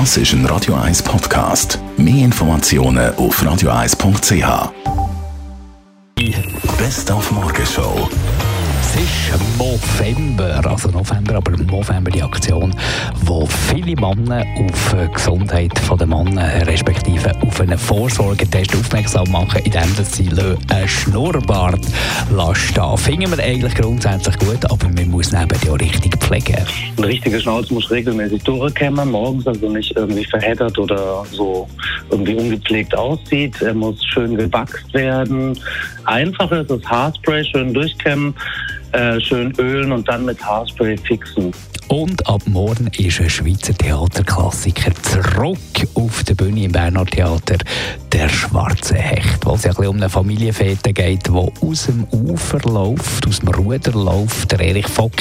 Das ist ein Radio 1 Podcast. Mehr Informationen auf radio1.ch. Best auf Morgenshow. Es ist November, also November, aber November die Aktion, wo viele Männer auf die Gesundheit der Männer respektive auf einen Vorsorgetest aufmerksam machen, indem sie einen Schnurrbart stehen Finden wir eigentlich grundsätzlich gut, aber man muss neben ja richtig pflegen. Ein richtiger Schnauz muss regelmäßig durchkämmern, morgens also nicht irgendwie verheddert oder so irgendwie ungepflegt aussieht. Er muss schön gewachst werden. Einfach ist das Haarspray schön durchkämmen äh, schön ölen und dann mit Haarspray fixen. Und ab morgen ist ein Schweizer Theaterklassiker zurück auf der Bühne im Berner Theater, der schwarze Hecht, wo es ja ein um eine Familienfete geht, die aus dem Ufer läuft, aus dem Ruder läuft. Der Erich Fock,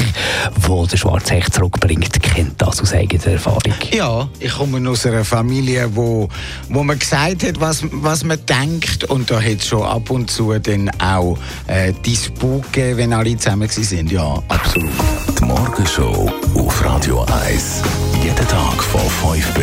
der den schwarzen Hecht zurückbringt, kennt das aus eigener Erfahrung. Ja, ich komme aus einer Familie, wo, wo man gesagt hat, was, was man denkt und da hat es schon ab und zu dann auch äh, Disput gegeben, wenn alle zusammen waren. Ja, absolut.